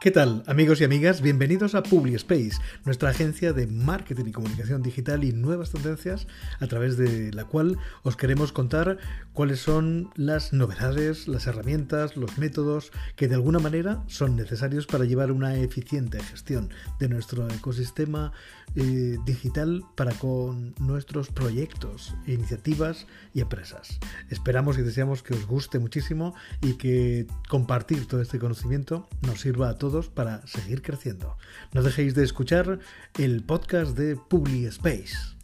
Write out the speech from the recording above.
¿Qué tal, amigos y amigas? Bienvenidos a PubliSpace, nuestra agencia de marketing y comunicación digital y nuevas tendencias, a través de la cual os queremos contar cuáles son las novedades, las herramientas, los métodos que de alguna manera son necesarios para llevar una eficiente gestión de nuestro ecosistema eh, digital para con nuestros proyectos, iniciativas y empresas. Esperamos y deseamos que os guste muchísimo y que compartir todo este conocimiento nos sirva a todos para seguir creciendo. No dejéis de escuchar el podcast de Publi Space.